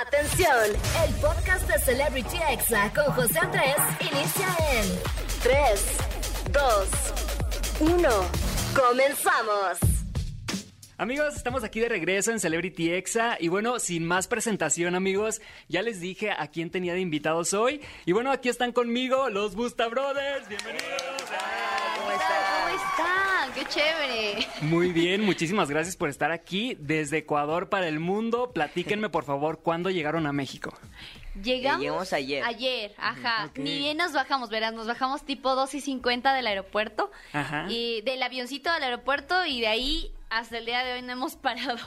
Atención, el podcast de Celebrity Exa con José Andrés inicia en 3, 2, 1. Comenzamos. Amigos, estamos aquí de regreso en Celebrity Exa y bueno, sin más presentación amigos, ya les dije a quién tenía de invitados hoy y bueno, aquí están conmigo los Busta Brothers, bienvenidos. ¿Cómo ¿Cómo están? ¡Qué chévere! Muy bien, muchísimas gracias por estar aquí desde Ecuador para el mundo. Platíquenme por favor, ¿cuándo llegaron a México? Llegamos, Llegamos ayer. Ayer, ajá. Ok. Ni bien nos bajamos, verás, nos bajamos tipo 2 y 50 del aeropuerto. Ajá. Y del avioncito al aeropuerto y de ahí hasta el día de hoy no hemos parado.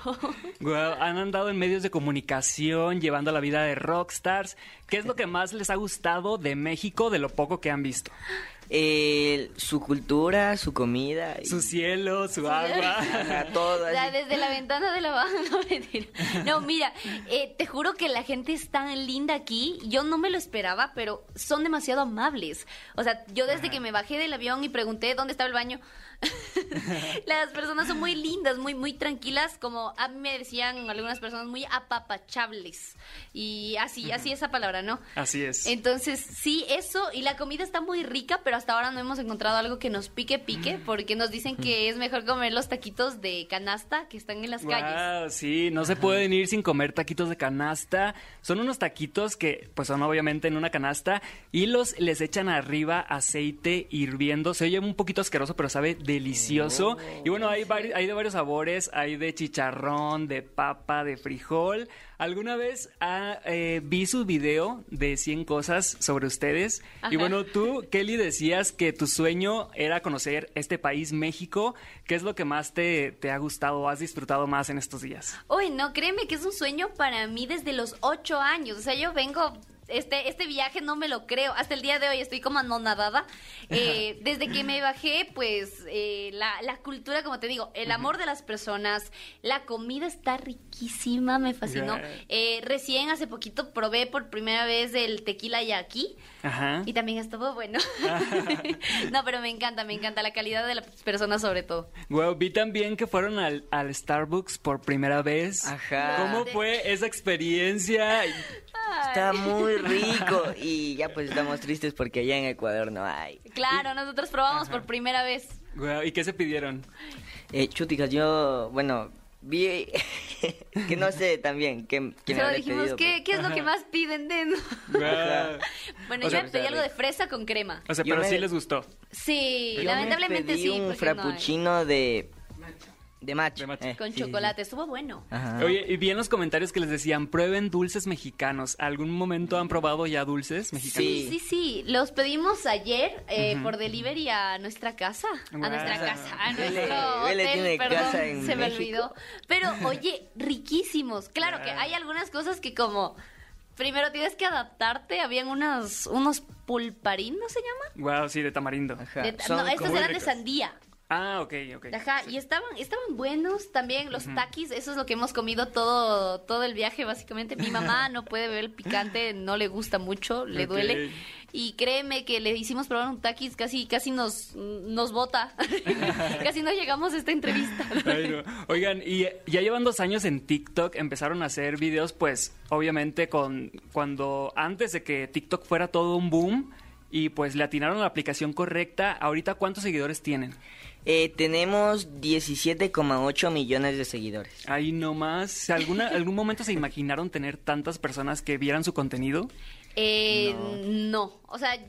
Han andado en medios de comunicación, llevando la vida de rockstars. ¿Qué es lo que más les ha gustado de México de lo poco que han visto? Eh, su cultura, su comida. y- Su cielo, su agua. Ajá, todo O sea, desde la ventana de la baja, no mentira. No, mira, eh, te juro que la gente es tan linda aquí. Yo no me lo esperaba, pero son demasiado amables. O sea, yo desde que me bajé del avión y pregunté dónde estaba el baño, las personas son muy lindas, muy, muy tranquilas, como a mí me decían algunas personas muy apapachables. Y así, así esa palabra, ¿no? Así es. Entonces, sí, eso, y la comida está muy rica, pero hasta ahora no hemos encontrado algo que nos pique, pique, porque nos dicen que es mejor comer los taquitos de canasta que están en las calles. Sí, no se pueden ir sin comer taquitos de canasta. Son unos taquitos que, pues, son obviamente en una canasta y los les echan arriba aceite hirviendo. Se oye un poquito asqueroso, pero sabe delicioso. Y bueno, hay, de varios sabores. Hay de chicharrón, de papa, de frijol. Alguna vez ah, eh, vi su video de 100 cosas sobre ustedes. Y bueno, tú, Kelly, decías que tu sueño era conocer este país, México. ¿Qué es lo que más te, te ha gustado o has disfrutado más en estos días? Uy, no, créeme que es un sueño para mí desde los ocho años. O sea, yo vengo. Este, este viaje no me lo creo. Hasta el día de hoy estoy como anonadada. Eh, desde que me bajé, pues eh, la, la cultura, como te digo, el amor de las personas, la comida está riquísima, me fascinó. Eh, recién hace poquito probé por primera vez el tequila yaqui. Ajá. Y también estuvo bueno. no, pero me encanta, me encanta la calidad de las personas sobre todo. Wow, vi también que fueron al, al Starbucks por primera vez. Ajá. ¿Cómo fue esa experiencia? Está muy rico. Y ya pues estamos tristes porque allá en Ecuador no hay. Claro, nosotros probamos por primera vez. ¿Y qué se pidieron? Eh, chuticas, yo, bueno, vi que no sé también qué, Solo habrá dijimos, pedido, ¿qué, ¿qué es lo que más piden? Den? Guau. bueno, O yo me pedí algo de fresa con crema. O sea, Yo pero me- sí les gustó. Sí, Yo me lamentablemente pedí sí. un no frappuccino de... De matcha. De. Eh, Con sí, sí, sí. chocolate, estuvo bueno. Ajá. Oye, y vi en los comentarios que les decían, prueben dulces mexicanos. ¿Algún momento han probado ya dulces mexicanos? Sí. Sí, sí, los pedimos ayer eh, por delivery a nuestra casa, a nuestra casa, a nuestro Vele hotel, tiene perdón, casa en se me olvidó. Pero oye, riquísimos. Claro que hay algunas cosas que como primero tienes que adaptarte, habían unos unos pulparín, ¿no se llama? Wow, sí, de tamarindo. Ajá. De- Son no, estos eran de sandía. Ah, ok, ok. Ajá, y estaban, estaban buenos también los taquis, eso es lo que hemos comido todo, todo el viaje básicamente. Mi mamá no puede beber el picante, no le gusta mucho, le duele. Y créeme que le hicimos probar un taquis, casi, casi nos, nos bota. casi no llegamos a esta entrevista. Ay, no. Oigan, y ya llevan dos años en TikTok, empezaron a hacer videos, pues, obviamente, con cuando antes de que TikTok fuera todo un boom, y pues le atinaron a la aplicación correcta. Ahorita, ¿cuántos seguidores tienen? Eh, tenemos 17,8 millones de seguidores. Ahí nomás. ¿Alguna, ¿Algún momento se imaginaron tener tantas personas que vieran su contenido? Eh, no. o sea,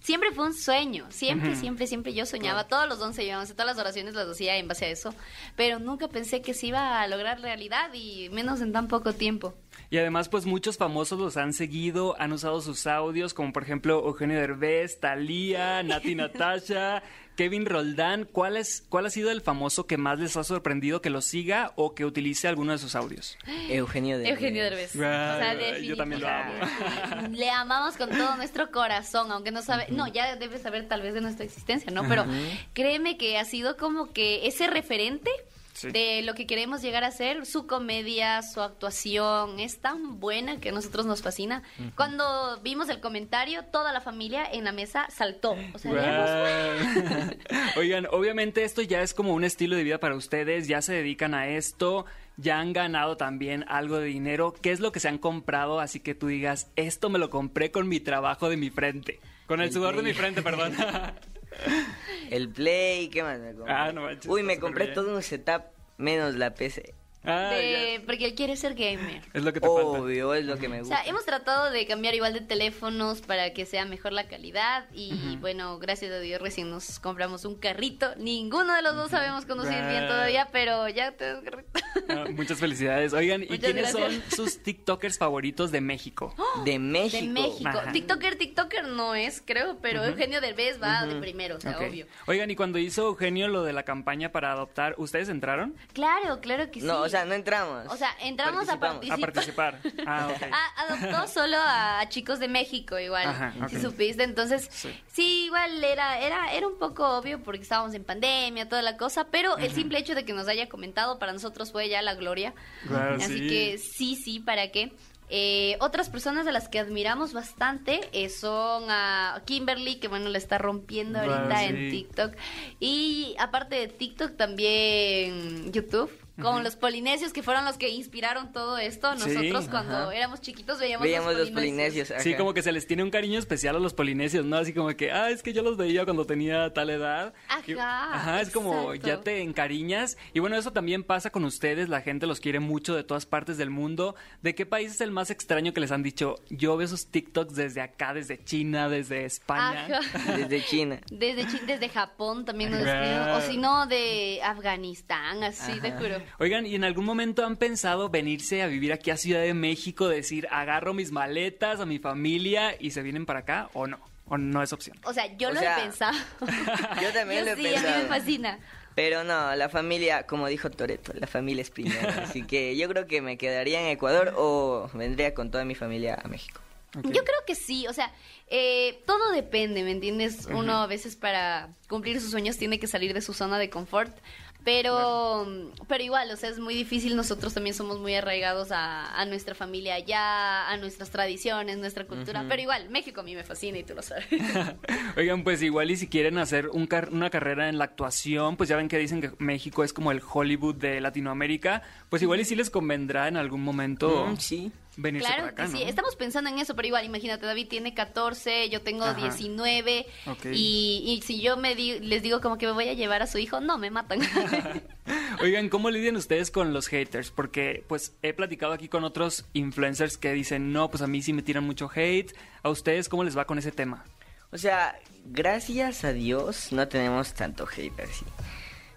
siempre fue un sueño. Siempre, siempre, siempre yo soñaba. Todos los 11 años, todas las oraciones las hacía en base a eso. Pero nunca pensé que se iba a lograr realidad y menos en tan poco tiempo. Y además, pues muchos famosos los han seguido, han usado sus audios, como por ejemplo Eugenio Derbez, Thalía, Nati Natasha, Kevin Roldán. ¿Cuál, es, ¿Cuál ha sido el famoso que más les ha sorprendido que lo siga o que utilice alguno de sus audios? Eugenio de Eugenio Derbez. O sea, yo también lo amo. Le amamos con todo nuestro corazón, aunque no sabe, no, ya debe saber tal vez de nuestra existencia, ¿no? Pero créeme que ha sido como que ese referente Sí. de lo que queremos llegar a ser. Su comedia, su actuación es tan buena que a nosotros nos fascina. Cuando vimos el comentario, toda la familia en la mesa saltó. O sea, Guau. Oigan, obviamente esto ya es como un estilo de vida para ustedes, ya se dedican a esto, ya han ganado también algo de dinero. ¿Qué es lo que se han comprado? Así que tú digas, esto me lo compré con mi trabajo de mi frente. Con el sudor de mi frente, perdón. El Play, ¿qué más me compré? Ah, no manches, Uy, me compré bien. todo un setup menos la PC. Ah, de- porque él quiere ser gamer. Es lo que te falta. Obvio, es lo que me O gusta. sea, hemos tratado de cambiar igual de teléfonos para que sea mejor la calidad y bueno, gracias a Dios recién nos compramos un carrito. Ninguno de los dos sabemos conducir bien todavía, pero ya tenemos carrito. Ah, muchas felicidades. Oigan, ¿y Muchas quiénes gracias. son sus TikTokers favoritos de México? De México. De México. Ajá. TikToker, TikToker no es, creo, pero Eugenio Derbez va de primero, o sea, obvio. Oigan, y cuando hizo Eugenio lo de la campaña para adoptar, ¿ustedes entraron? Claro, claro que sí. No, o sea, no entramos. O sea, entramos a Participamos. A participar. participar. Ah, ok. Adoptó solo a chicos de México igual, Ajá, si supiste. Entonces, Sí. sí. igual era, era, era un poco obvio porque estábamos en pandemia, toda la cosa, pero el simple hecho de que nos haya comentado para nosotros fue ya la gloria. Claro, Así sí. que sí, sí, ¿para qué? Eh, otras personas de las que admiramos bastante eh, son a Kimberly, que bueno, le está rompiendo ahorita sí. en TikTok. Y aparte de TikTok, también YouTube. Con los polinesios que fueron los que inspiraron todo esto. Sí, Nosotros cuando ajá. éramos chiquitos veíamos, Veíamos los polinesios. Sí, como que se les tiene un cariño especial a los polinesios, ¿no? Así como que, ah, es que yo los veía cuando tenía tal edad. Y- Ajá, ajá, es como ya te encariñas. Y bueno, eso también pasa con ustedes, la gente los quiere mucho de todas partes del mundo. ¿De qué país es el más extraño que les han dicho? Yo veo sus TikToks desde acá, desde China, desde España. Ajá. Desde China. Desde, Chi- desde Japón también nos escriben, o si no, de Afganistán, así, te juro. Oigan, ¿y en algún momento han pensado venirse a vivir aquí a Ciudad de México, decir, agarro mis maletas a mi familia y se vienen para acá o no? ¿O no es opción? O sea, yo O lo sea, he pensado. yo también lo he sí, a mí pensado. me fascina. Pero no, la familia, como dijo Toreto, la familia es primero. Así que yo creo que me quedaría en Ecuador o vendría con toda mi familia a México. Yo creo que sí, o sea, eh, todo depende, ¿me entiendes? Uno a veces para cumplir sus sueños tiene que salir de su zona de confort, pero, pero igual, o sea, es muy difícil, nosotros también somos muy arraigados a, a nuestra familia allá, a nuestras tradiciones, nuestra cultura, pero igual, México a mí me fascina y tú lo sabes. Oigan, pues igual y si quieren hacer un car- una carrera en la actuación, pues ya ven que dicen que México es como el Hollywood de Latinoamérica, pues igual y si les convendrá en algún momento Mm, sí. Venirse Claro para acá, que sí, ¿no? estamos pensando en eso, pero igual, imagínate, David tiene 14, yo tengo Ajá. 19, Ok. y, y si yo me di- les digo como que me voy a llevar a su hijo, no, me matan. Oigan, ¿cómo lidian ustedes con los haters? Porque pues he platicado aquí con otros influencers que dicen, no, pues a mí sí me tiran mucho hate. ¿A ustedes cómo les va con ese tema? O sea, gracias a Dios no tenemos tanto hate así.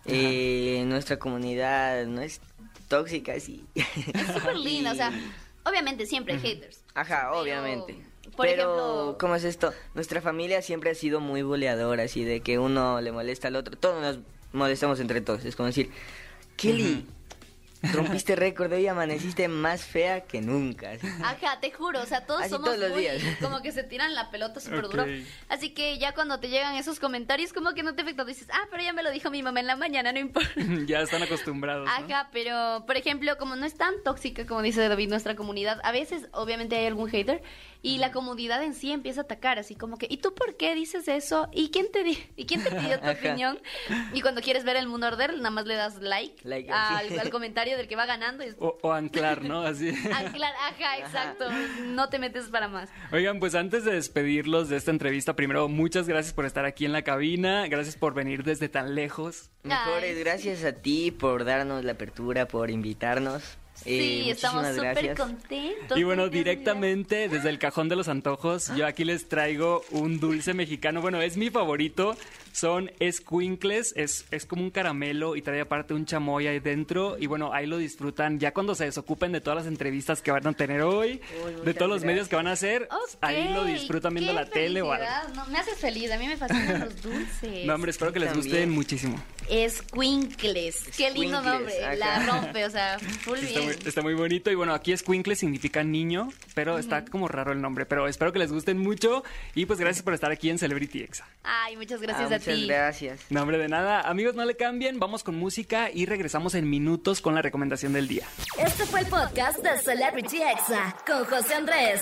Eh, nuestra comunidad no es tóxica así. Es súper linda, o sea, obviamente siempre hay haters. Ajá, Pero, obviamente. por Pero, ejemplo- ¿cómo es esto? Nuestra familia siempre ha sido muy boleadora, así de que uno le molesta al otro. Todos nos molestamos entre todos. Es como decir, Kelly, rompiste récord, hoy amaneciste más fea que nunca. así. Ajá, te juro, o sea, todos Así somos todos los muy- días. como que se tiran la pelota súper Ok. duro. Así que ya cuando te llegan esos comentarios, como que no te afecta, dices, ah, pero ya me lo dijo mi mamá en la mañana, no importa. ya están acostumbrados. ¿no? Ajá, pero por ejemplo, como no es tan tóxica como dice David nuestra comunidad, a veces obviamente hay algún hater y la comunidad en sí empieza a atacar, así como que, ¿y tú por qué dices eso? ¿Y quién te di ¿Y quién te pidió tu Ajá. opinión? Y cuando quieres ver el mundo arder, nada más le das like, Like, al, al comentario del que va ganando y O, o anclar, ¿no? Así. anclar, ajá, exacto, no te metes para más. Oigan, pues antes de despedirlos de esta entrevista, primero, muchas gracias por estar aquí en la cabina. Gracias por venir desde tan lejos. Mejores, Ay. gracias a ti por darnos la apertura, por invitarnos. Sí, Eh, estamos súper contentos. Y bueno, directamente desde el cajón de los antojos, yo aquí les traigo un dulce mexicano. Bueno, es mi favorito. Son escuincles, es, es como un caramelo y trae aparte un chamoy ahí dentro. Y bueno, ahí lo disfrutan ya cuando se desocupen de todas las entrevistas que van a tener hoy, Uy, de todos los medios que van a hacer. Ahí lo disfrutan viendo qué la tele o algo. No, me haces feliz, a mí me fascinan los dulces. No, hombre, espero que les gusten muchísimo. Escuincles. Qué lindo Escuincles, nombre. La rompe, o sea, full está bien. muy, está muy bonito. Y bueno, aquí Squinkle significa niño, pero está como raro el nombre. Pero espero que les gusten mucho. Y pues gracias por estar aquí en Celebrity Exa. Ay, muchas gracias Ah, a muchas ti. gracias. No, hombre, de nada. Amigos, no le cambien. Vamos con música y regresamos en minutos con la recomendación del día. Este fue el podcast de Celebrity Exa con José Andrés.